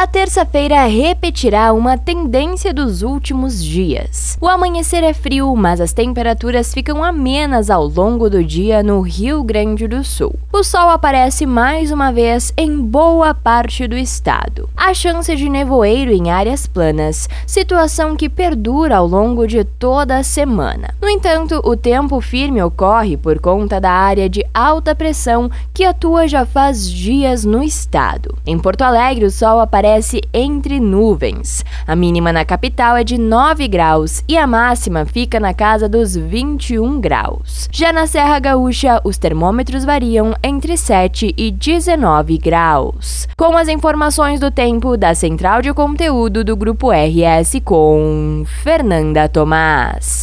A terça-feira repetirá uma tendência dos últimos dias. O amanhecer é frio, mas as temperaturas ficam amenas ao longo do dia no Rio Grande do Sul. O sol aparece mais uma vez em boa parte do estado. Há chance de nevoeiro em áreas planas, situação que perdura ao longo de toda a semana. No entanto, o tempo firme ocorre por conta da área de alta pressão que atua já faz dias no estado. Em Porto Alegre, o sol aparece entre nuvens. A mínima na capital é de 9 graus e a máxima fica na casa dos 21 graus. Já na Serra Gaúcha, os termômetros variam entre 7 e 19 graus. Com as informações do tempo da Central de Conteúdo do Grupo RS com Fernanda Tomás.